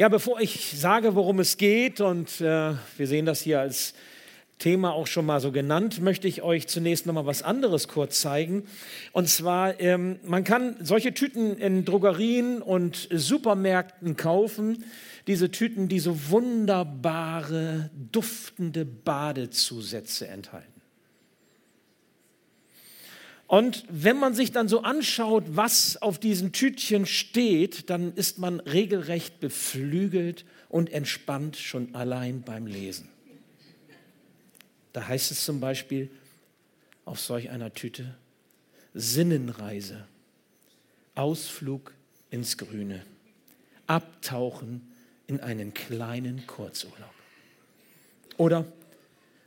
Ja, bevor ich sage, worum es geht, und äh, wir sehen das hier als Thema auch schon mal so genannt, möchte ich euch zunächst noch mal was anderes kurz zeigen. Und zwar, ähm, man kann solche Tüten in Drogerien und Supermärkten kaufen. Diese Tüten, die so wunderbare, duftende Badezusätze enthalten. Und wenn man sich dann so anschaut, was auf diesen Tütchen steht, dann ist man regelrecht beflügelt und entspannt schon allein beim Lesen. Da heißt es zum Beispiel auf solch einer Tüte Sinnenreise, Ausflug ins Grüne, Abtauchen in einen kleinen Kurzurlaub. Oder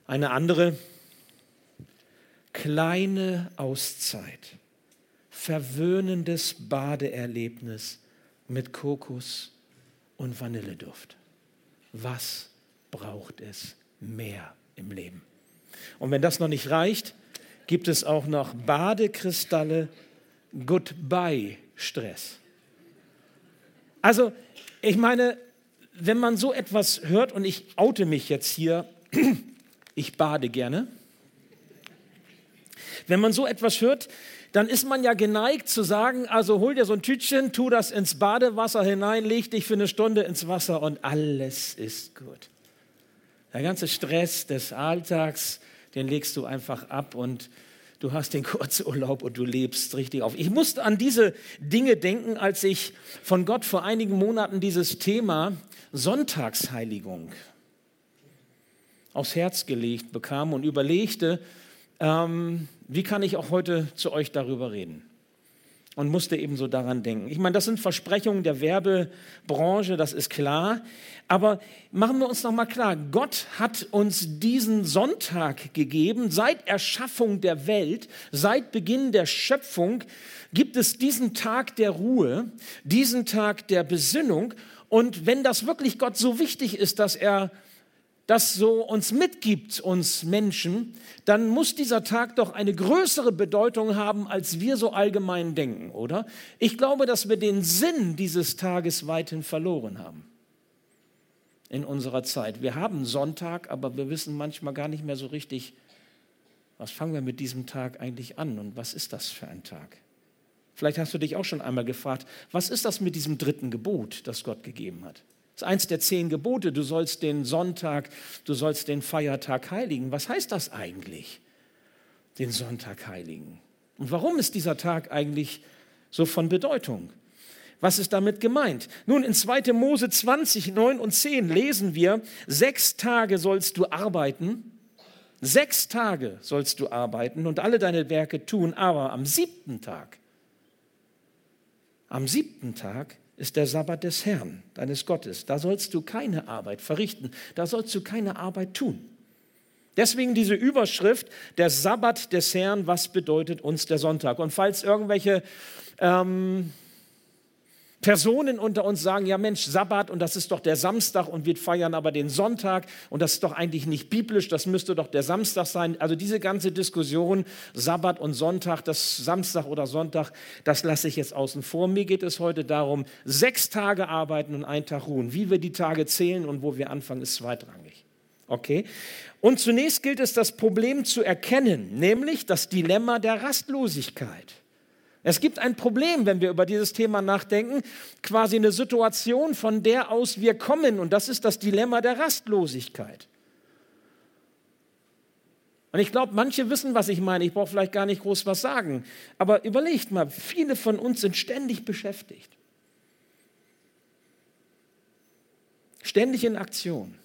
eine andere kleine Auszeit, verwöhnendes Badeerlebnis mit Kokos und Vanilleduft. Was braucht es mehr im Leben? Und wenn das noch nicht reicht, gibt es auch noch Badekristalle Goodbye Stress. Also, ich meine, wenn man so etwas hört und ich oute mich jetzt hier, ich bade gerne. Wenn man so etwas hört, dann ist man ja geneigt zu sagen, also hol dir so ein Tütchen, tu das ins Badewasser hinein, leg dich für eine Stunde ins Wasser und alles ist gut. Der ganze Stress des Alltags, den legst du einfach ab und du hast den Kurzurlaub und du lebst richtig auf. Ich musste an diese Dinge denken, als ich von Gott vor einigen Monaten dieses Thema Sonntagsheiligung aufs Herz gelegt bekam und überlegte, ähm, wie kann ich auch heute zu euch darüber reden? Und musste ebenso daran denken. Ich meine, das sind Versprechungen der Werbebranche, das ist klar. Aber machen wir uns noch mal klar, Gott hat uns diesen Sonntag gegeben. Seit Erschaffung der Welt, seit Beginn der Schöpfung gibt es diesen Tag der Ruhe, diesen Tag der Besinnung. Und wenn das wirklich Gott so wichtig ist, dass er das so uns mitgibt, uns Menschen, dann muss dieser Tag doch eine größere Bedeutung haben, als wir so allgemein denken, oder? Ich glaube, dass wir den Sinn dieses Tages weithin verloren haben in unserer Zeit. Wir haben Sonntag, aber wir wissen manchmal gar nicht mehr so richtig, was fangen wir mit diesem Tag eigentlich an und was ist das für ein Tag? Vielleicht hast du dich auch schon einmal gefragt, was ist das mit diesem dritten Gebot, das Gott gegeben hat? Das ist eins der zehn Gebote. Du sollst den Sonntag, du sollst den Feiertag heiligen. Was heißt das eigentlich? Den Sonntag heiligen. Und warum ist dieser Tag eigentlich so von Bedeutung? Was ist damit gemeint? Nun, in 2. Mose 20, 9 und 10 lesen wir, sechs Tage sollst du arbeiten, sechs Tage sollst du arbeiten und alle deine Werke tun, aber am siebten Tag, am siebten Tag ist der Sabbat des Herrn, deines Gottes. Da sollst du keine Arbeit verrichten, da sollst du keine Arbeit tun. Deswegen diese Überschrift, der Sabbat des Herrn, was bedeutet uns der Sonntag? Und falls irgendwelche ähm, Personen unter uns sagen, ja Mensch, Sabbat und das ist doch der Samstag und wir feiern aber den Sonntag und das ist doch eigentlich nicht biblisch, das müsste doch der Samstag sein. Also diese ganze Diskussion, Sabbat und Sonntag, das Samstag oder Sonntag, das lasse ich jetzt außen vor. Mir geht es heute darum, sechs Tage arbeiten und einen Tag ruhen. Wie wir die Tage zählen und wo wir anfangen, ist zweitrangig. Okay? Und zunächst gilt es, das Problem zu erkennen, nämlich das Dilemma der Rastlosigkeit. Es gibt ein Problem, wenn wir über dieses Thema nachdenken, quasi eine Situation, von der aus wir kommen, und das ist das Dilemma der Rastlosigkeit. Und ich glaube, manche wissen, was ich meine. Ich brauche vielleicht gar nicht groß was sagen. Aber überlegt mal, viele von uns sind ständig beschäftigt. Ständig in Aktion.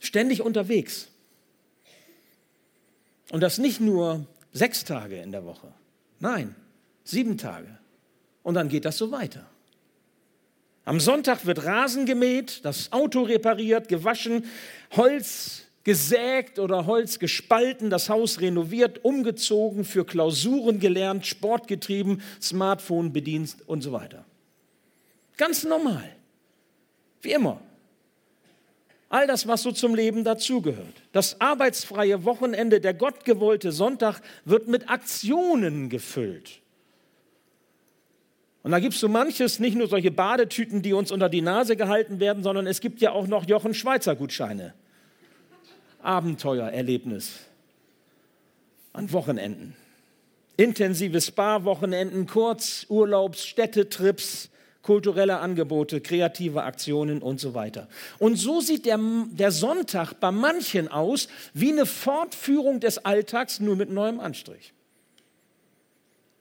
Ständig unterwegs. Und das nicht nur sechs Tage in der Woche. Nein, sieben Tage. Und dann geht das so weiter. Am Sonntag wird Rasen gemäht, das Auto repariert, gewaschen, Holz gesägt oder Holz gespalten, das Haus renoviert, umgezogen, für Klausuren gelernt, Sport getrieben, Smartphone bedient und so weiter. Ganz normal. Wie immer. All das, was so zum Leben dazugehört. Das arbeitsfreie Wochenende, der gottgewollte Sonntag wird mit Aktionen gefüllt. Und da gibt es so manches, nicht nur solche Badetüten, die uns unter die Nase gehalten werden, sondern es gibt ja auch noch Jochen Schweizer Gutscheine. Abenteuererlebnis an Wochenenden. Intensive Spa-Wochenenden, Kurzurlaubs, Städtetrips, kulturelle Angebote, kreative Aktionen und so weiter. Und so sieht der, der Sonntag bei manchen aus wie eine Fortführung des Alltags, nur mit neuem Anstrich.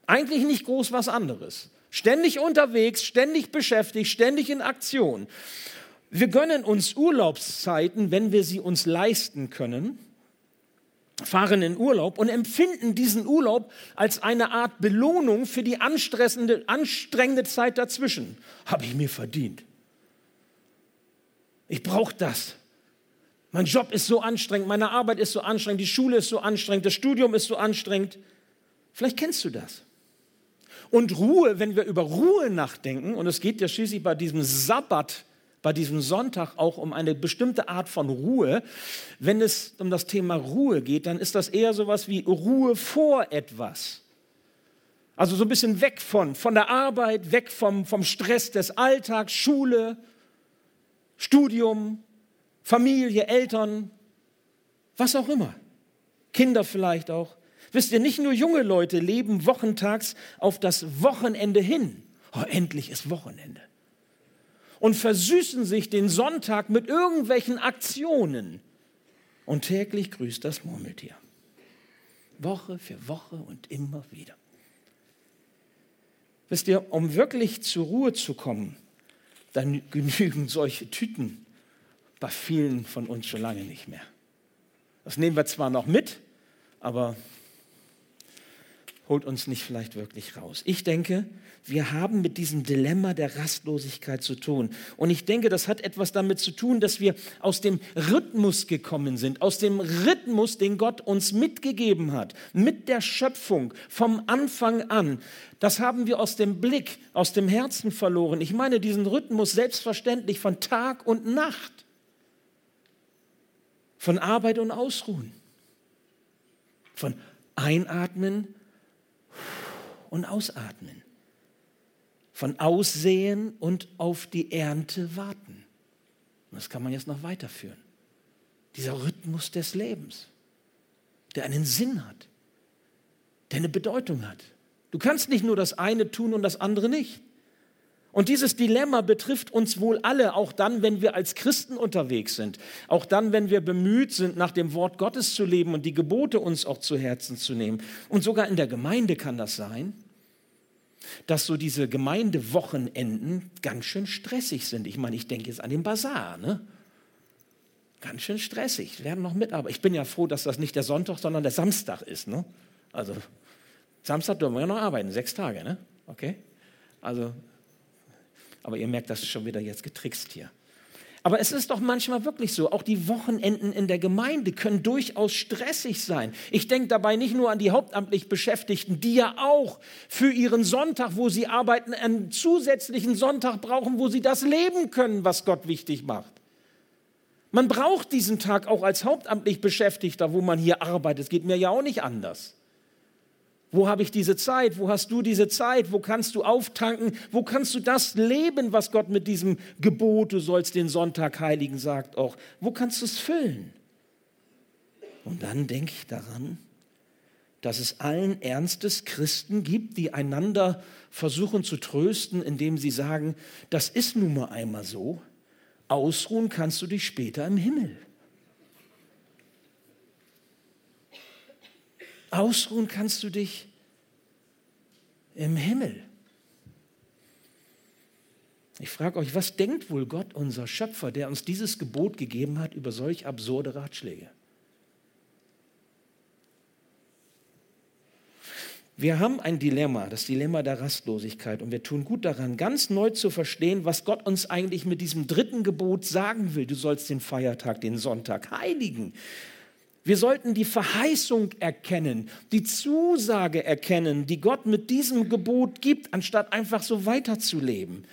Eigentlich nicht groß was anderes. Ständig unterwegs, ständig beschäftigt, ständig in Aktion. Wir gönnen uns Urlaubszeiten, wenn wir sie uns leisten können, fahren in Urlaub und empfinden diesen Urlaub als eine Art Belohnung für die anstrengende, anstrengende Zeit dazwischen. Habe ich mir verdient. Ich brauche das. Mein Job ist so anstrengend, meine Arbeit ist so anstrengend, die Schule ist so anstrengend, das Studium ist so anstrengend. Vielleicht kennst du das. Und Ruhe, wenn wir über Ruhe nachdenken, und es geht ja schließlich bei diesem Sabbat, bei diesem Sonntag auch um eine bestimmte Art von Ruhe. Wenn es um das Thema Ruhe geht, dann ist das eher so etwas wie Ruhe vor etwas. Also so ein bisschen weg von, von der Arbeit, weg vom, vom Stress des Alltags, Schule, Studium, Familie, Eltern, was auch immer. Kinder vielleicht auch. Wisst ihr, nicht nur junge Leute leben wochentags auf das Wochenende hin. Oh, endlich ist Wochenende. Und versüßen sich den Sonntag mit irgendwelchen Aktionen. Und täglich grüßt das Murmeltier. Woche für Woche und immer wieder. Wisst ihr, um wirklich zur Ruhe zu kommen, dann genügen solche Tüten bei vielen von uns schon lange nicht mehr. Das nehmen wir zwar noch mit, aber holt uns nicht vielleicht wirklich raus. Ich denke, wir haben mit diesem Dilemma der Rastlosigkeit zu tun. Und ich denke, das hat etwas damit zu tun, dass wir aus dem Rhythmus gekommen sind, aus dem Rhythmus, den Gott uns mitgegeben hat, mit der Schöpfung vom Anfang an. Das haben wir aus dem Blick, aus dem Herzen verloren. Ich meine diesen Rhythmus selbstverständlich von Tag und Nacht, von Arbeit und Ausruhen, von Einatmen und ausatmen. Von Aussehen und auf die Ernte warten. Und das kann man jetzt noch weiterführen. Dieser Rhythmus des Lebens, der einen Sinn hat, der eine Bedeutung hat. Du kannst nicht nur das eine tun und das andere nicht. Und dieses Dilemma betrifft uns wohl alle, auch dann, wenn wir als Christen unterwegs sind, auch dann, wenn wir bemüht sind, nach dem Wort Gottes zu leben und die Gebote uns auch zu Herzen zu nehmen. Und sogar in der Gemeinde kann das sein, dass so diese Gemeindewochenenden ganz schön stressig sind. Ich meine, ich denke jetzt an den Bazar, ne? Ganz schön stressig. Wir werden noch mitarbeiten. Ich bin ja froh, dass das nicht der Sonntag, sondern der Samstag ist, ne? Also Samstag dürfen wir ja noch arbeiten, sechs Tage, ne? Okay? Also aber ihr merkt, das ist schon wieder jetzt getrickst hier. Aber es ist doch manchmal wirklich so, auch die Wochenenden in der Gemeinde können durchaus stressig sein. Ich denke dabei nicht nur an die hauptamtlich Beschäftigten, die ja auch für ihren Sonntag, wo sie arbeiten, einen zusätzlichen Sonntag brauchen, wo sie das leben können, was Gott wichtig macht. Man braucht diesen Tag auch als hauptamtlich Beschäftigter, wo man hier arbeitet. Es geht mir ja auch nicht anders. Wo habe ich diese Zeit? Wo hast du diese Zeit? Wo kannst du auftanken? Wo kannst du das leben, was Gott mit diesem Gebot, du sollst den Sonntag heiligen, sagt auch? Wo kannst du es füllen? Und dann denke ich daran, dass es allen Ernstes Christen gibt, die einander versuchen zu trösten, indem sie sagen, das ist nun mal einmal so, ausruhen kannst du dich später im Himmel. Ausruhen kannst du dich im Himmel. Ich frage euch, was denkt wohl Gott, unser Schöpfer, der uns dieses Gebot gegeben hat, über solch absurde Ratschläge? Wir haben ein Dilemma, das Dilemma der Rastlosigkeit. Und wir tun gut daran, ganz neu zu verstehen, was Gott uns eigentlich mit diesem dritten Gebot sagen will. Du sollst den Feiertag, den Sonntag heiligen. Wir sollten die Verheißung erkennen, die Zusage erkennen, die Gott mit diesem Gebot gibt, anstatt einfach so weiterzuleben.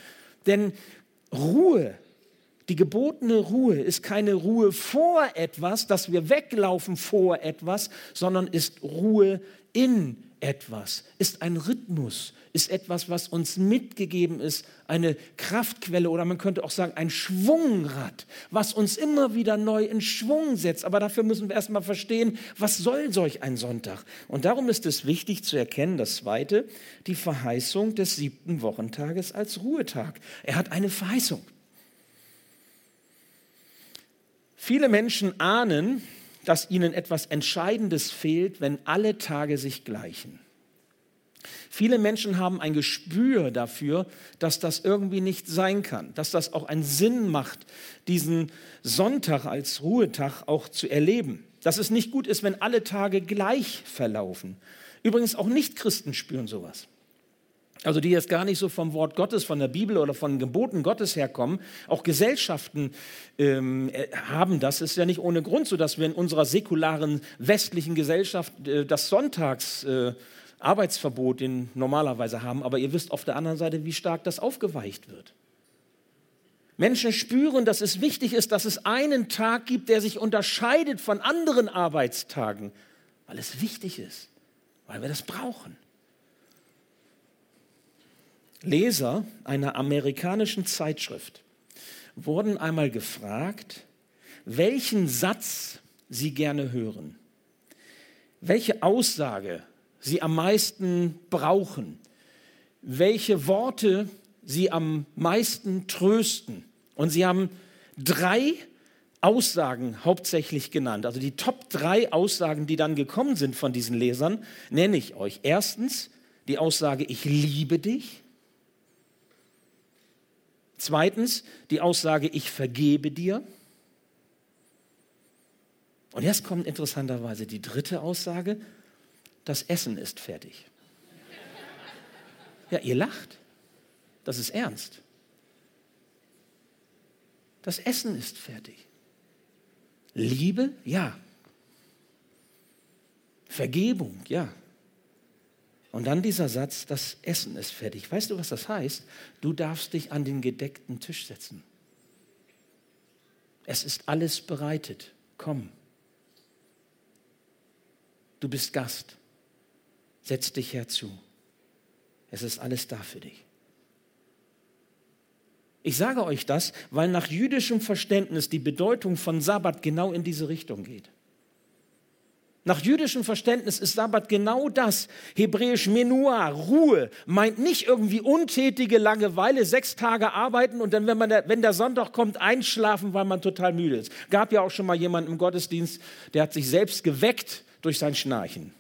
Denn Ruhe, die gebotene Ruhe ist keine Ruhe vor etwas, dass wir weglaufen vor etwas, sondern ist Ruhe in etwas, ist ein Rhythmus, ist etwas, was uns mitgegeben ist, eine Kraftquelle oder man könnte auch sagen ein Schwungrad, was uns immer wieder neu in Schwung setzt. Aber dafür müssen wir erstmal verstehen, was soll solch ein Sonntag? Und darum ist es wichtig zu erkennen, das Zweite, die Verheißung des siebten Wochentages als Ruhetag. Er hat eine Verheißung. Viele Menschen ahnen, dass ihnen etwas Entscheidendes fehlt, wenn alle Tage sich gleichen. Viele Menschen haben ein Gespür dafür, dass das irgendwie nicht sein kann, dass das auch einen Sinn macht, diesen Sonntag als Ruhetag auch zu erleben. Dass es nicht gut ist, wenn alle Tage gleich verlaufen. Übrigens auch Nichtchristen spüren sowas also die jetzt gar nicht so vom Wort Gottes, von der Bibel oder von Geboten Gottes herkommen, auch Gesellschaften ähm, äh, haben das. Ist ja nicht ohne Grund so, dass wir in unserer säkularen westlichen Gesellschaft äh, das Sonntags äh, normalerweise haben, aber ihr wisst auf der anderen Seite, wie stark das aufgeweicht wird. Menschen spüren, dass es wichtig ist, dass es einen Tag gibt, der sich unterscheidet von anderen Arbeitstagen, weil es wichtig ist, weil wir das brauchen. Leser einer amerikanischen Zeitschrift wurden einmal gefragt, welchen Satz sie gerne hören, welche Aussage sie am meisten brauchen, welche Worte sie am meisten trösten. Und sie haben drei Aussagen hauptsächlich genannt. Also die Top drei Aussagen, die dann gekommen sind von diesen Lesern, nenne ich euch. Erstens die Aussage, ich liebe dich. Zweitens die Aussage, ich vergebe dir. Und jetzt kommt interessanterweise die dritte Aussage, das Essen ist fertig. Ja, ihr lacht. Das ist ernst. Das Essen ist fertig. Liebe, ja. Vergebung, ja. Und dann dieser Satz, das Essen ist fertig. Weißt du, was das heißt? Du darfst dich an den gedeckten Tisch setzen. Es ist alles bereitet. Komm. Du bist Gast. Setz dich herzu. Es ist alles da für dich. Ich sage euch das, weil nach jüdischem Verständnis die Bedeutung von Sabbat genau in diese Richtung geht. Nach jüdischem Verständnis ist Sabbat genau das. Hebräisch Menua, Ruhe, meint nicht irgendwie untätige Langeweile, sechs Tage arbeiten und dann, wenn, man der, wenn der Sonntag kommt, einschlafen, weil man total müde ist. Gab ja auch schon mal jemanden im Gottesdienst, der hat sich selbst geweckt durch sein Schnarchen.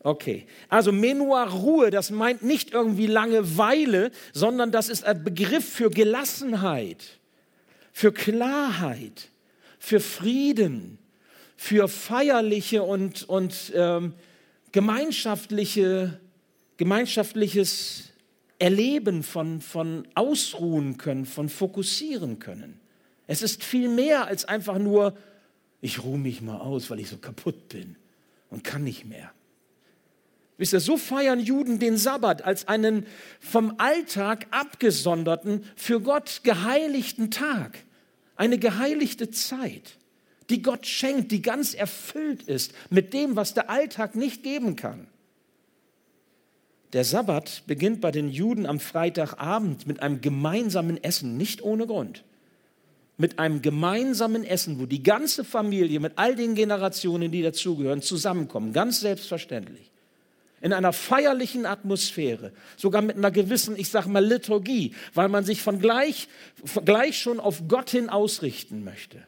Okay, also Menua Ruhe, das meint nicht irgendwie Langeweile, sondern das ist ein Begriff für Gelassenheit, für Klarheit, für Frieden für feierliche und, und ähm, gemeinschaftliche, gemeinschaftliches Erleben von, von ausruhen können, von fokussieren können. Es ist viel mehr als einfach nur, ich ruhe mich mal aus, weil ich so kaputt bin und kann nicht mehr. Wisst ihr, so feiern Juden den Sabbat als einen vom Alltag abgesonderten, für Gott geheiligten Tag, eine geheiligte Zeit die Gott schenkt, die ganz erfüllt ist mit dem, was der Alltag nicht geben kann. Der Sabbat beginnt bei den Juden am Freitagabend mit einem gemeinsamen Essen, nicht ohne Grund. Mit einem gemeinsamen Essen, wo die ganze Familie mit all den Generationen, die dazugehören, zusammenkommen, ganz selbstverständlich. In einer feierlichen Atmosphäre, sogar mit einer gewissen, ich sage mal, Liturgie, weil man sich von gleich, von gleich schon auf Gott hin ausrichten möchte.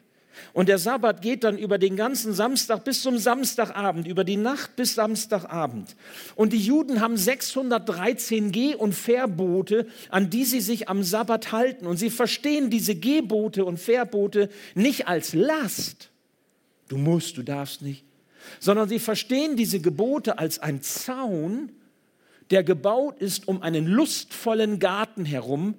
Und der Sabbat geht dann über den ganzen Samstag bis zum Samstagabend, über die Nacht bis Samstagabend. Und die Juden haben 613 Geh- und Verbote, an die sie sich am Sabbat halten. Und sie verstehen diese Gebote und Verbote nicht als Last. Du musst, du darfst nicht. Sondern sie verstehen diese Gebote als ein Zaun, der gebaut ist um einen lustvollen Garten herum,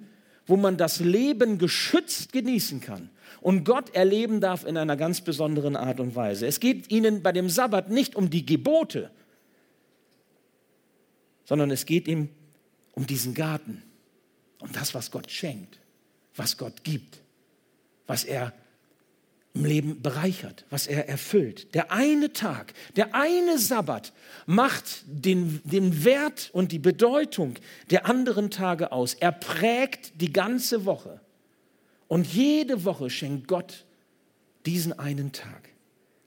wo man das Leben geschützt genießen kann und Gott erleben darf in einer ganz besonderen Art und Weise. Es geht ihnen bei dem Sabbat nicht um die Gebote, sondern es geht ihm um diesen Garten, um das, was Gott schenkt, was Gott gibt, was er im Leben bereichert, was er erfüllt. Der eine Tag, der eine Sabbat macht den, den Wert und die Bedeutung der anderen Tage aus. Er prägt die ganze Woche. Und jede Woche schenkt Gott diesen einen Tag.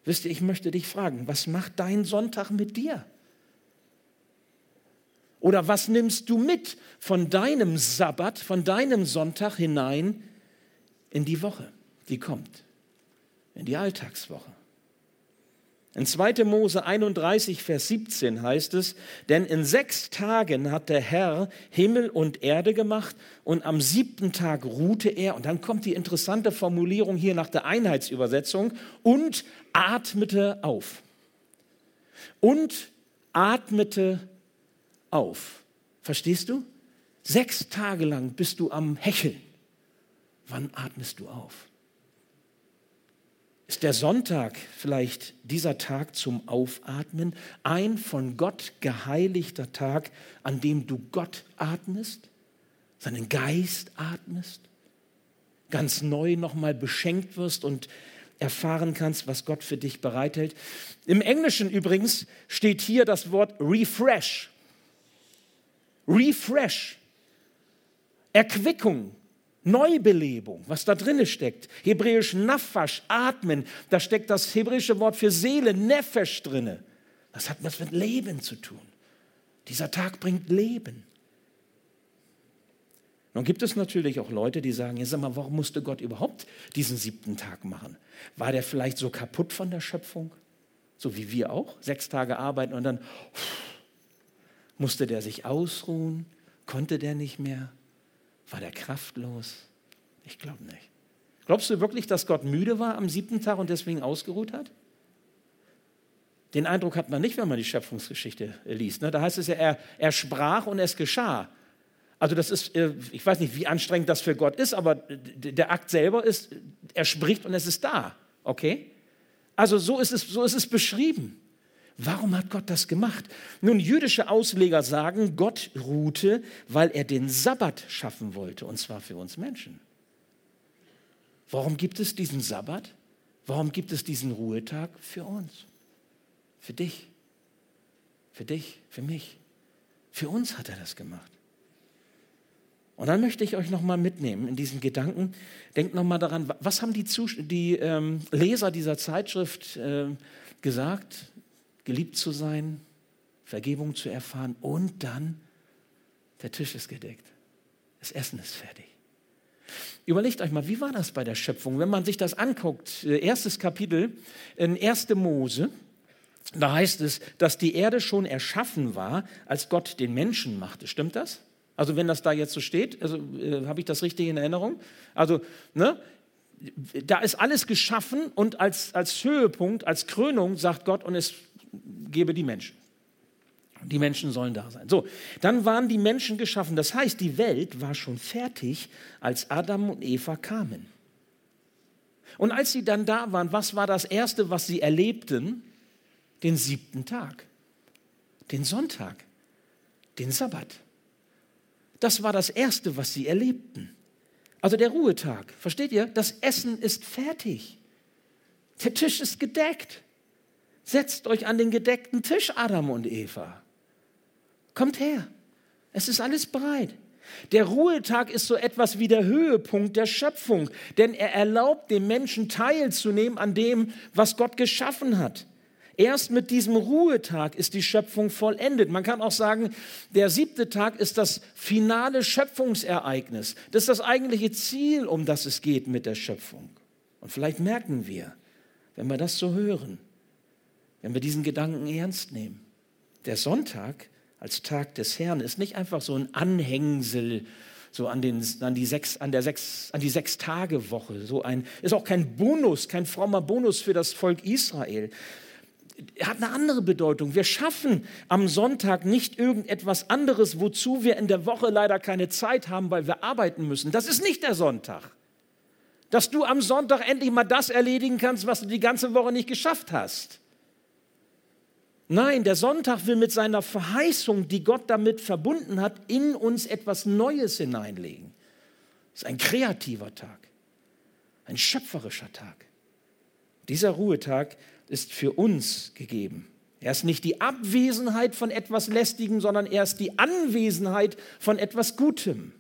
Wisst ihr, ich möchte dich fragen, was macht dein Sonntag mit dir? Oder was nimmst du mit von deinem Sabbat, von deinem Sonntag hinein in die Woche, die kommt? in die Alltagswoche. In 2. Mose 31, Vers 17 heißt es, denn in sechs Tagen hat der Herr Himmel und Erde gemacht und am siebten Tag ruhte er. Und dann kommt die interessante Formulierung hier nach der Einheitsübersetzung und atmete auf. Und atmete auf. Verstehst du? Sechs Tage lang bist du am Hecheln. Wann atmest du auf? Ist der Sonntag vielleicht dieser Tag zum Aufatmen, ein von Gott geheiligter Tag, an dem du Gott atmest, seinen Geist atmest, ganz neu nochmal beschenkt wirst und erfahren kannst, was Gott für dich bereithält. Im Englischen übrigens steht hier das Wort refresh. Refresh. Erquickung, Neubelebung, was da drin steckt. Hebräisch Nafasch, atmen, da steckt das hebräische Wort für Seele, Nefesh drinne. Das hat was mit Leben zu tun. Dieser Tag bringt Leben. Nun gibt es natürlich auch Leute, die sagen, ja, sag mal, warum musste Gott überhaupt diesen siebten Tag machen? War der vielleicht so kaputt von der Schöpfung? So wie wir auch, sechs Tage arbeiten und dann musste der sich ausruhen, konnte der nicht mehr? War der kraftlos? Ich glaube nicht. Glaubst du wirklich, dass Gott müde war am siebten Tag und deswegen ausgeruht hat? Den Eindruck hat man nicht, wenn man die Schöpfungsgeschichte liest. Ne? Da heißt es ja, er, er sprach und es geschah. Also das ist, äh, ich weiß nicht, wie anstrengend das für Gott ist, aber der Akt selber ist, er spricht und es ist da. Okay? Also so ist es, so ist es beschrieben. Warum hat Gott das gemacht? Nun, jüdische Ausleger sagen, Gott ruhte, weil er den Sabbat schaffen wollte, und zwar für uns Menschen. Warum gibt es diesen Sabbat? Warum gibt es diesen Ruhetag für uns? Für dich, für dich, für mich. Für uns hat er das gemacht. Und dann möchte ich euch nochmal mitnehmen in diesen Gedanken. Denkt nochmal daran, was haben die, Zus die ähm, Leser dieser Zeitschrift äh, gesagt? Geliebt zu sein, Vergebung zu erfahren und dann der Tisch ist gedeckt. Das Essen ist fertig. Überlegt euch mal, wie war das bei der Schöpfung? Wenn man sich das anguckt, äh, erstes Kapitel in 1. Mose, da heißt es, dass die Erde schon erschaffen war, als Gott den Menschen machte. Stimmt das? Also wenn das da jetzt so steht, also, äh, habe ich das richtig in Erinnerung? Also, ne, da ist alles geschaffen und als, als Höhepunkt, als Krönung sagt Gott, und es gebe die Menschen. Die Menschen sollen da sein. So, dann waren die Menschen geschaffen. Das heißt, die Welt war schon fertig, als Adam und Eva kamen. Und als sie dann da waren, was war das Erste, was sie erlebten? Den siebten Tag, den Sonntag, den Sabbat. Das war das Erste, was sie erlebten. Also der Ruhetag. Versteht ihr? Das Essen ist fertig. Der Tisch ist gedeckt. Setzt euch an den gedeckten Tisch, Adam und Eva. Kommt her. Es ist alles bereit. Der Ruhetag ist so etwas wie der Höhepunkt der Schöpfung, denn er erlaubt dem Menschen teilzunehmen an dem, was Gott geschaffen hat. Erst mit diesem Ruhetag ist die Schöpfung vollendet. Man kann auch sagen, der siebte Tag ist das finale Schöpfungsereignis. Das ist das eigentliche Ziel, um das es geht mit der Schöpfung. Und vielleicht merken wir, wenn wir das so hören, wenn wir diesen Gedanken ernst nehmen. Der Sonntag als Tag des Herrn ist nicht einfach so ein Anhängsel so an, den, an die sechs, an der sechs, an die sechs Tage Woche. So ein ist auch kein Bonus, kein frommer Bonus für das Volk Israel. Hat eine andere Bedeutung. Wir schaffen am Sonntag nicht irgendetwas anderes, wozu wir in der Woche leider keine Zeit haben, weil wir arbeiten müssen. Das ist nicht der Sonntag. Dass du am Sonntag endlich mal das erledigen kannst, was du die ganze Woche nicht geschafft hast. Nein, der Sonntag will mit seiner Verheißung, die Gott damit verbunden hat, in uns etwas Neues hineinlegen. Es ist ein kreativer Tag, ein schöpferischer Tag. Dieser Ruhetag ist für uns gegeben. Er ist nicht die Abwesenheit von etwas Lästigem, sondern er ist die Anwesenheit von etwas Gutem.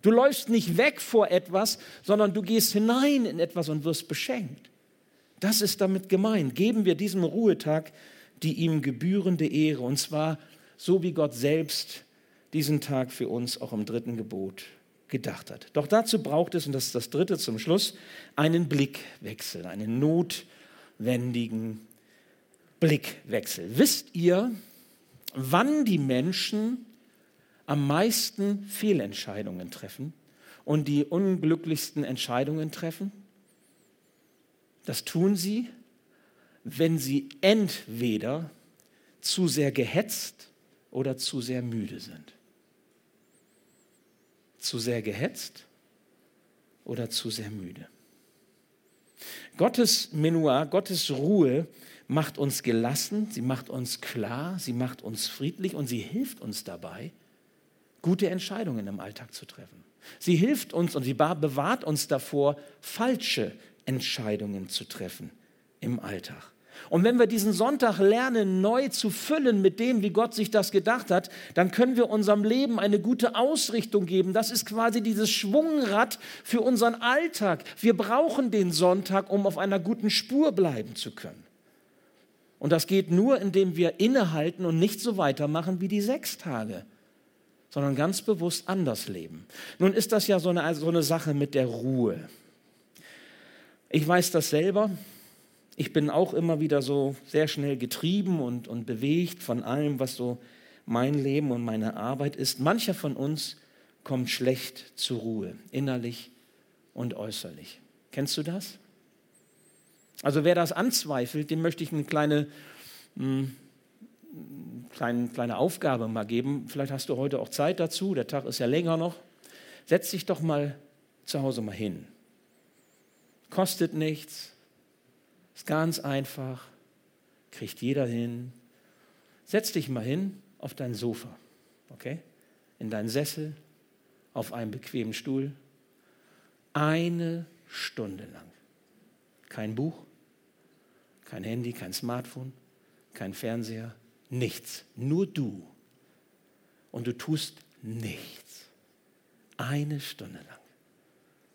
Du läufst nicht weg vor etwas, sondern du gehst hinein in etwas und wirst beschenkt. Das ist damit gemeint. Geben wir diesem Ruhetag die ihm gebührende Ehre, und zwar so wie Gott selbst diesen Tag für uns auch im dritten Gebot gedacht hat. Doch dazu braucht es, und das ist das dritte zum Schluss, einen Blickwechsel, einen notwendigen Blickwechsel. Wisst ihr, wann die Menschen am meisten Fehlentscheidungen treffen und die unglücklichsten Entscheidungen treffen? Das tun sie, wenn sie entweder zu sehr gehetzt oder zu sehr müde sind. Zu sehr gehetzt oder zu sehr müde. Gottes Menua, Gottes Ruhe macht uns gelassen, sie macht uns klar, sie macht uns friedlich und sie hilft uns dabei, gute Entscheidungen im Alltag zu treffen. Sie hilft uns und sie bewahrt uns davor, falsche Entscheidungen zu treffen im Alltag. Und wenn wir diesen Sonntag lernen, neu zu füllen mit dem, wie Gott sich das gedacht hat, dann können wir unserem Leben eine gute Ausrichtung geben. Das ist quasi dieses Schwungrad für unseren Alltag. Wir brauchen den Sonntag, um auf einer guten Spur bleiben zu können. Und das geht nur, indem wir innehalten und nicht so weitermachen wie die sechs Tage, sondern ganz bewusst anders leben. Nun ist das ja so eine, so eine Sache mit der Ruhe. Ich weiß das selber. Ich bin auch immer wieder so sehr schnell getrieben und, und bewegt von allem, was so mein Leben und meine Arbeit ist. Mancher von uns kommt schlecht zur Ruhe, innerlich und äußerlich. Kennst du das? Also wer das anzweifelt, dem möchte ich eine kleine, mh, hm, kleine, kleine Aufgabe mal geben. Vielleicht hast du heute auch Zeit dazu, der Tag ist ja länger noch. Setz dich doch mal zu Hause mal hin. Kostet nichts, ist ganz einfach, kriegt jeder hin. Setz dich mal hin auf dein Sofa, okay? In deinen Sessel, auf einem bequemen Stuhl. Eine Stunde lang. Kein Buch, kein Handy, kein Smartphone, kein Fernseher, nichts. Nur du. Und du tust nichts. Eine Stunde lang.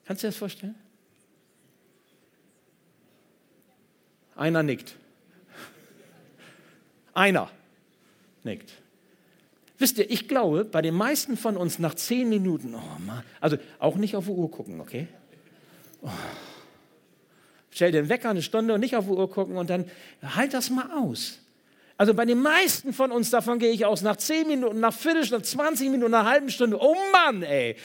Kannst du dir das vorstellen? Einer nickt. Einer nickt. Wisst ihr, ich glaube, bei den meisten von uns nach zehn Minuten, oh Mann, also auch nicht auf die Uhr gucken, okay? Oh. Stell den Wecker eine Stunde und nicht auf die Uhr gucken und dann halt das mal aus. Also bei den meisten von uns, davon gehe ich aus, nach 10 Minuten, nach Viertelstunde, 20 Minuten, einer halben Stunde, oh Mann, ey,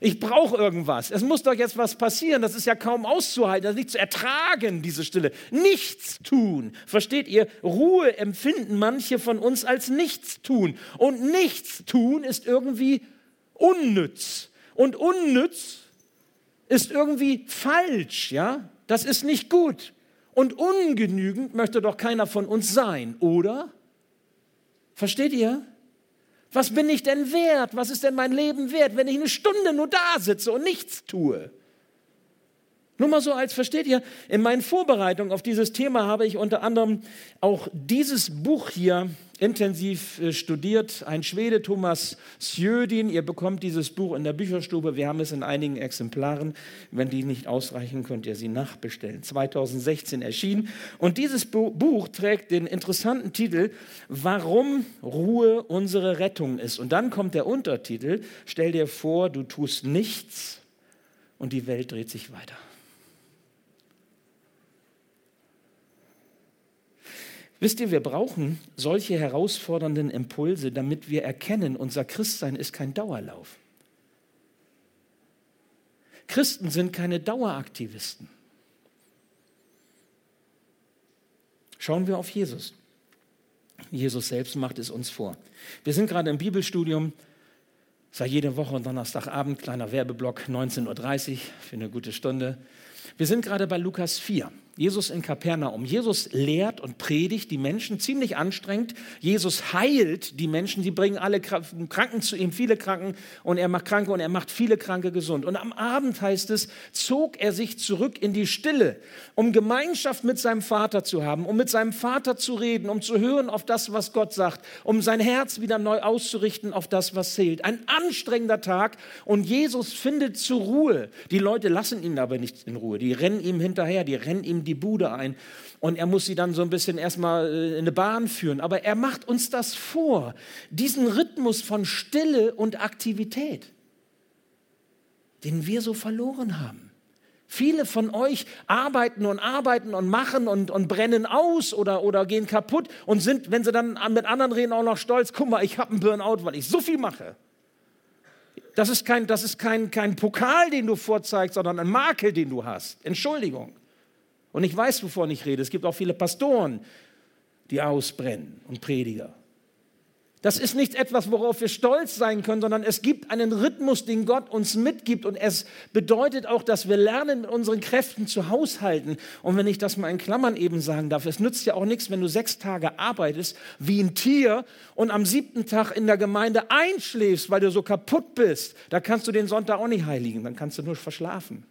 ich brauche irgendwas. Es muss doch jetzt was passieren. Das ist ja kaum auszuhalten, das ist nicht zu ertragen, diese Stille. Nichts tun. Versteht ihr? Ruhe empfinden manche von uns als nichts tun. Und nichts tun ist irgendwie unnütz. Und unnütz ist irgendwie falsch, ja? Das ist nicht gut. Und ungenügend möchte doch keiner von uns sein, oder? Versteht ihr? Was bin ich denn wert? Was ist denn mein Leben wert, wenn ich eine Stunde nur da sitze und nichts tue? Nur mal so als, versteht ihr, in meinen Vorbereitungen auf dieses Thema habe ich unter anderem auch dieses Buch hier intensiv äh, studiert. Ein Schwede, Thomas Sjödin. Ihr bekommt dieses Buch in der Bücherstube. Wir haben es in einigen Exemplaren. Wenn die nicht ausreichen, könnt ihr sie nachbestellen. 2016 erschienen. Und dieses Buch trägt den interessanten Titel, Warum Ruhe unsere Rettung ist. Und dann kommt der Untertitel, stell dir vor, du tust nichts und die Welt dreht sich weiter. Wisst ihr, wir brauchen solche herausfordernden Impulse, damit wir erkennen, unser Christsein ist kein Dauerlauf. Christen sind keine Daueraktivisten. Schauen wir auf Jesus. Jesus selbst macht es uns vor. Wir sind gerade im Bibelstudium, sei jede Woche Donnerstagabend, kleiner Werbeblock, 19.30 Uhr für eine gute Stunde. Wir sind gerade bei Lukas 4. Jesus in Kapernaum. Jesus lehrt und predigt die Menschen ziemlich anstrengend. Jesus heilt die Menschen. Sie bringen alle Kranken zu ihm, viele Kranken und er macht Kranke und er macht viele Kranke gesund. Und am Abend heißt es, zog er sich zurück in die Stille, um Gemeinschaft mit seinem Vater zu haben, um mit seinem Vater zu reden, um zu hören auf das, was Gott sagt, um sein Herz wieder neu auszurichten auf das, was zählt. Ein anstrengender Tag und Jesus findet zur Ruhe. Die Leute lassen ihn aber nicht in Ruhe. Die rennen ihm hinterher, die rennen ihm die Bude ein und er muss sie dann so ein bisschen erstmal äh, in eine Bahn führen. Aber er macht uns das vor, diesen Rhythmus von Stille und Aktivität, den wir so verloren haben. Viele von euch arbeiten und arbeiten und machen und, und brennen aus oder, oder gehen kaputt und sind, wenn sie dann mit anderen reden, auch noch stolz. Guck mal, ich habe einen Burnout, weil ich so viel mache. Das ist, kein, das ist kein, kein Pokal, den du vorzeigst, sondern ein Makel, den du hast. Entschuldigung. Und ich weiß, wovon ich rede. Es gibt auch viele Pastoren, die ausbrennen und Prediger. Das ist nicht etwas, worauf wir stolz sein können, sondern es gibt einen Rhythmus, den Gott uns mitgibt. Und es bedeutet auch, dass wir lernen, mit unseren Kräften zu haushalten. Und wenn ich das mal in Klammern eben sagen darf, es nützt ja auch nichts, wenn du sechs Tage arbeitest wie ein Tier und am siebten Tag in der Gemeinde einschläfst, weil du so kaputt bist. Da kannst du den Sonntag auch nicht heiligen, dann kannst du nur verschlafen.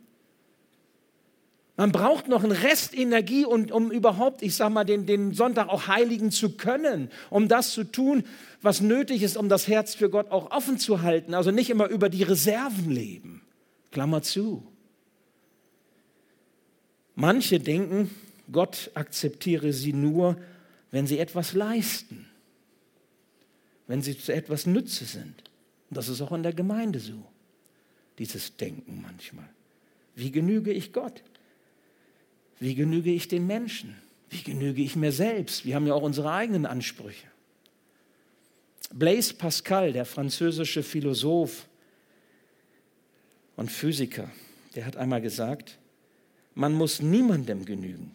Man braucht noch einen Rest Energie, und, um überhaupt, ich sag mal, den, den Sonntag auch heiligen zu können, um das zu tun, was nötig ist, um das Herz für Gott auch offen zu halten. Also nicht immer über die Reserven leben. Klammer zu. Manche denken, Gott akzeptiere sie nur, wenn sie etwas leisten, wenn sie zu etwas Nütze sind. Und das ist auch in der Gemeinde so, dieses Denken manchmal. Wie genüge ich Gott? Wie genüge ich den Menschen? Wie genüge ich mir selbst? Wir haben ja auch unsere eigenen Ansprüche. Blaise Pascal, der französische Philosoph und Physiker, der hat einmal gesagt, man muss niemandem genügen.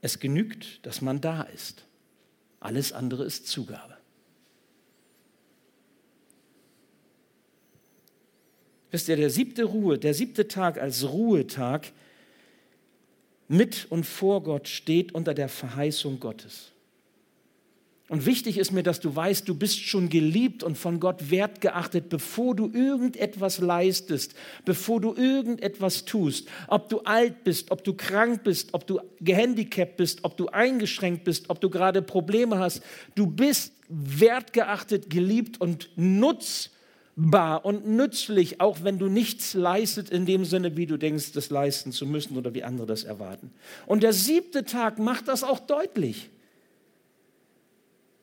Es genügt, dass man da ist. Alles andere ist Zugabe. Wisst ihr, der siebte Ruhe, der siebte Tag als Ruhetag mit und vor Gott steht unter der Verheißung Gottes. Und wichtig ist mir, dass du weißt, du bist schon geliebt und von Gott wertgeachtet, bevor du irgendetwas leistest, bevor du irgendetwas tust. Ob du alt bist, ob du krank bist, ob du gehandicapt bist, ob du eingeschränkt bist, ob du gerade Probleme hast. Du bist wertgeachtet, geliebt und nutzbar bar und nützlich, auch wenn du nichts leistet in dem Sinne, wie du denkst, das leisten zu müssen oder wie andere das erwarten. Und der siebte Tag macht das auch deutlich.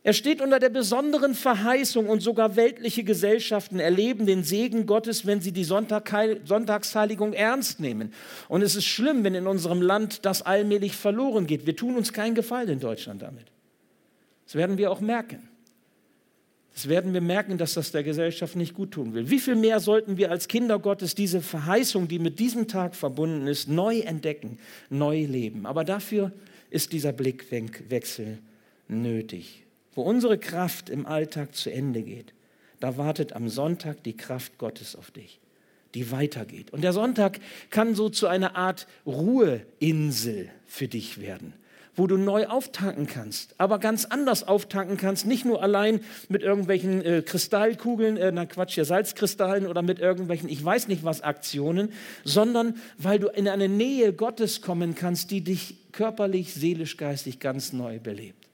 Er steht unter der besonderen Verheißung und sogar weltliche Gesellschaften erleben den Segen Gottes, wenn sie die Sonntagsheiligung ernst nehmen. Und es ist schlimm, wenn in unserem Land das allmählich verloren geht. Wir tun uns keinen Gefallen in Deutschland damit. Das werden wir auch merken. Das werden wir merken, dass das der Gesellschaft nicht gut tun will. Wie viel mehr sollten wir als Kinder Gottes diese Verheißung, die mit diesem Tag verbunden ist, neu entdecken, neu leben. Aber dafür ist dieser Blickwechsel nötig. Wo unsere Kraft im Alltag zu Ende geht, da wartet am Sonntag die Kraft Gottes auf dich, die weitergeht. Und der Sonntag kann so zu einer Art Ruheinsel für dich werden wo du neu auftanken kannst, aber ganz anders auftanken kannst, nicht nur allein mit irgendwelchen äh, Kristallkugeln, äh, na Quatsch, ja Salzkristallen oder mit irgendwelchen, ich weiß nicht was, Aktionen, sondern weil du in eine Nähe Gottes kommen kannst, die dich körperlich, seelisch, geistig ganz neu belebt.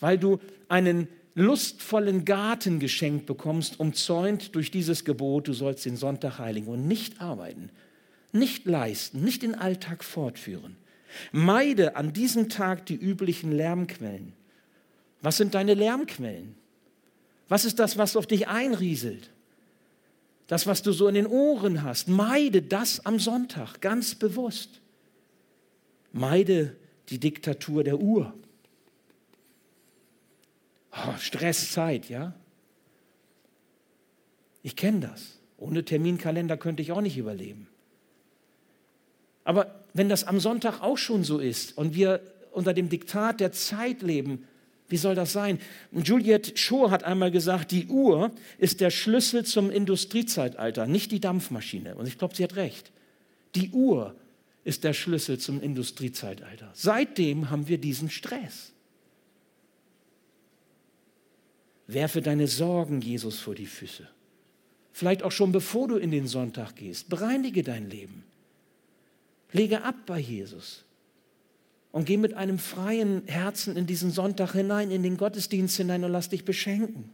Weil du einen lustvollen Garten geschenkt bekommst, umzäunt durch dieses Gebot, du sollst den Sonntag heiligen und nicht arbeiten, nicht leisten, nicht den Alltag fortführen. Meide an diesem Tag die üblichen Lärmquellen. Was sind deine Lärmquellen? Was ist das, was auf dich einrieselt? Das, was du so in den Ohren hast. Meide das am Sonntag ganz bewusst. Meide die Diktatur der Uhr. Oh, Stresszeit, ja? Ich kenne das. Ohne Terminkalender könnte ich auch nicht überleben. Aber wenn das am Sonntag auch schon so ist und wir unter dem Diktat der Zeit leben, wie soll das sein? Juliette Shaw hat einmal gesagt, die Uhr ist der Schlüssel zum Industriezeitalter, nicht die Dampfmaschine. Und ich glaube, sie hat recht. Die Uhr ist der Schlüssel zum Industriezeitalter. Seitdem haben wir diesen Stress. Werfe deine Sorgen Jesus vor die Füße. Vielleicht auch schon bevor du in den Sonntag gehst. Bereinige dein Leben. Lege ab bei Jesus. Und geh mit einem freien Herzen in diesen Sonntag hinein, in den Gottesdienst hinein und lass dich beschenken.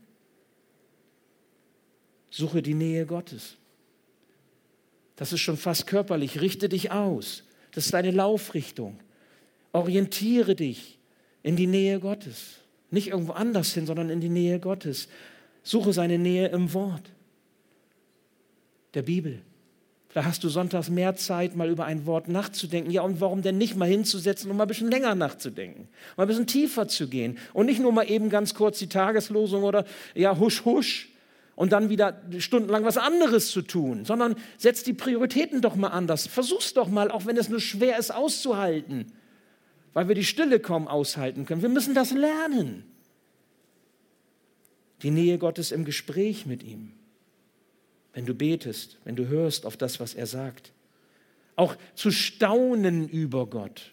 Suche die Nähe Gottes. Das ist schon fast körperlich. Richte dich aus. Das ist deine Laufrichtung. Orientiere dich in die Nähe Gottes. Nicht irgendwo anders hin, sondern in die Nähe Gottes. Suche seine Nähe im Wort der Bibel. Da hast du sonntags mehr Zeit, mal über ein Wort nachzudenken. Ja, und warum denn nicht mal hinzusetzen, um mal ein bisschen länger nachzudenken, mal ein bisschen tiefer zu gehen und nicht nur mal eben ganz kurz die Tageslosung oder ja, husch, husch, und dann wieder stundenlang was anderes zu tun, sondern setz die Prioritäten doch mal anders. Versuch's doch mal, auch wenn es nur schwer ist, auszuhalten, weil wir die Stille kaum aushalten können. Wir müssen das lernen. Die Nähe Gottes im Gespräch mit ihm. Wenn du betest, wenn du hörst auf das, was er sagt. Auch zu staunen über Gott.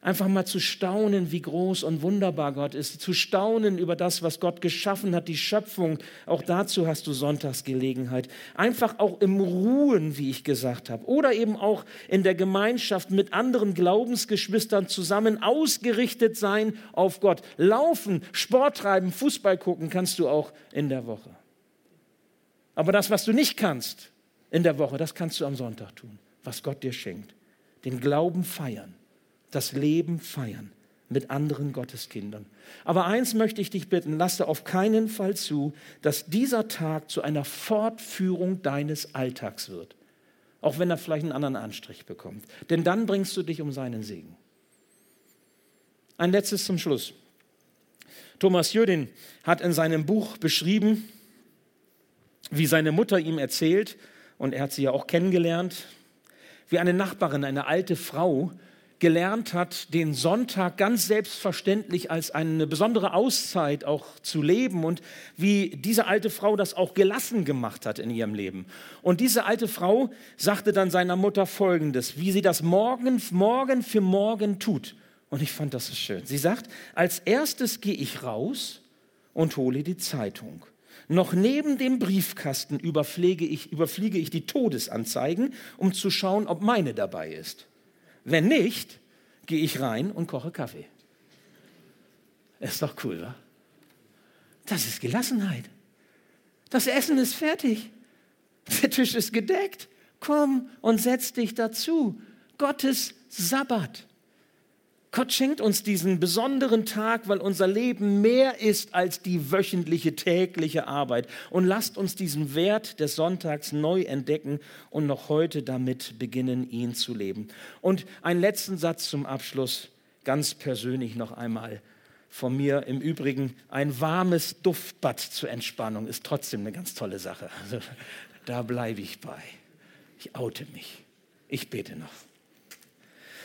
Einfach mal zu staunen, wie groß und wunderbar Gott ist, zu staunen über das, was Gott geschaffen hat, die Schöpfung. Auch dazu hast du Sonntagsgelegenheit. Einfach auch im Ruhen, wie ich gesagt habe, oder eben auch in der Gemeinschaft mit anderen Glaubensgeschwistern zusammen ausgerichtet sein auf Gott. Laufen, Sport treiben, Fußball gucken kannst du auch in der Woche. Aber das, was du nicht kannst in der Woche, das kannst du am Sonntag tun, was Gott dir schenkt. Den Glauben feiern das Leben feiern mit anderen Gotteskindern. Aber eins möchte ich dich bitten, lasse auf keinen Fall zu, dass dieser Tag zu einer Fortführung deines Alltags wird. Auch wenn er vielleicht einen anderen Anstrich bekommt. Denn dann bringst du dich um seinen Segen. Ein letztes zum Schluss. Thomas Jödin hat in seinem Buch beschrieben, wie seine Mutter ihm erzählt, und er hat sie ja auch kennengelernt, wie eine Nachbarin, eine alte Frau, gelernt hat, den Sonntag ganz selbstverständlich als eine besondere Auszeit auch zu leben und wie diese alte Frau das auch gelassen gemacht hat in ihrem Leben. Und diese alte Frau sagte dann seiner Mutter Folgendes, wie sie das morgen, morgen für morgen tut. Und ich fand das so schön. Sie sagt, als erstes gehe ich raus und hole die Zeitung. Noch neben dem Briefkasten überfliege ich, überfliege ich die Todesanzeigen, um zu schauen, ob meine dabei ist. Wenn nicht, gehe ich rein und koche Kaffee. Ist doch cool, wa? Das ist Gelassenheit. Das Essen ist fertig. Der Tisch ist gedeckt. Komm und setz dich dazu. Gottes Sabbat. Gott schenkt uns diesen besonderen Tag, weil unser Leben mehr ist als die wöchentliche, tägliche Arbeit. Und lasst uns diesen Wert des Sonntags neu entdecken und noch heute damit beginnen, ihn zu leben. Und einen letzten Satz zum Abschluss, ganz persönlich noch einmal von mir. Im Übrigen, ein warmes Duftbad zur Entspannung ist trotzdem eine ganz tolle Sache. Also, da bleibe ich bei. Ich oute mich. Ich bete noch.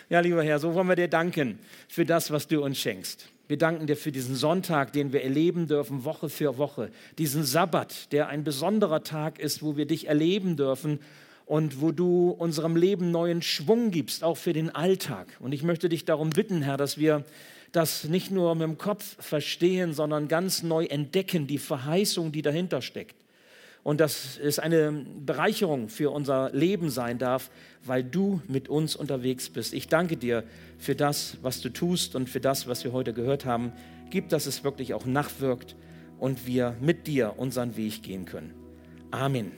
Ja, lieber Herr, so wollen wir dir danken für das, was du uns schenkst. Wir danken dir für diesen Sonntag, den wir erleben dürfen, Woche für Woche. Diesen Sabbat, der ein besonderer Tag ist, wo wir dich erleben dürfen und wo du unserem Leben neuen Schwung gibst, auch für den Alltag. Und ich möchte dich darum bitten, Herr, dass wir das nicht nur mit dem Kopf verstehen, sondern ganz neu entdecken, die Verheißung, die dahinter steckt und dass es eine Bereicherung für unser Leben sein darf, weil du mit uns unterwegs bist. Ich danke dir für das, was du tust und für das, was wir heute gehört haben. Gib, dass es wirklich auch nachwirkt und wir mit dir unseren Weg gehen können. Amen.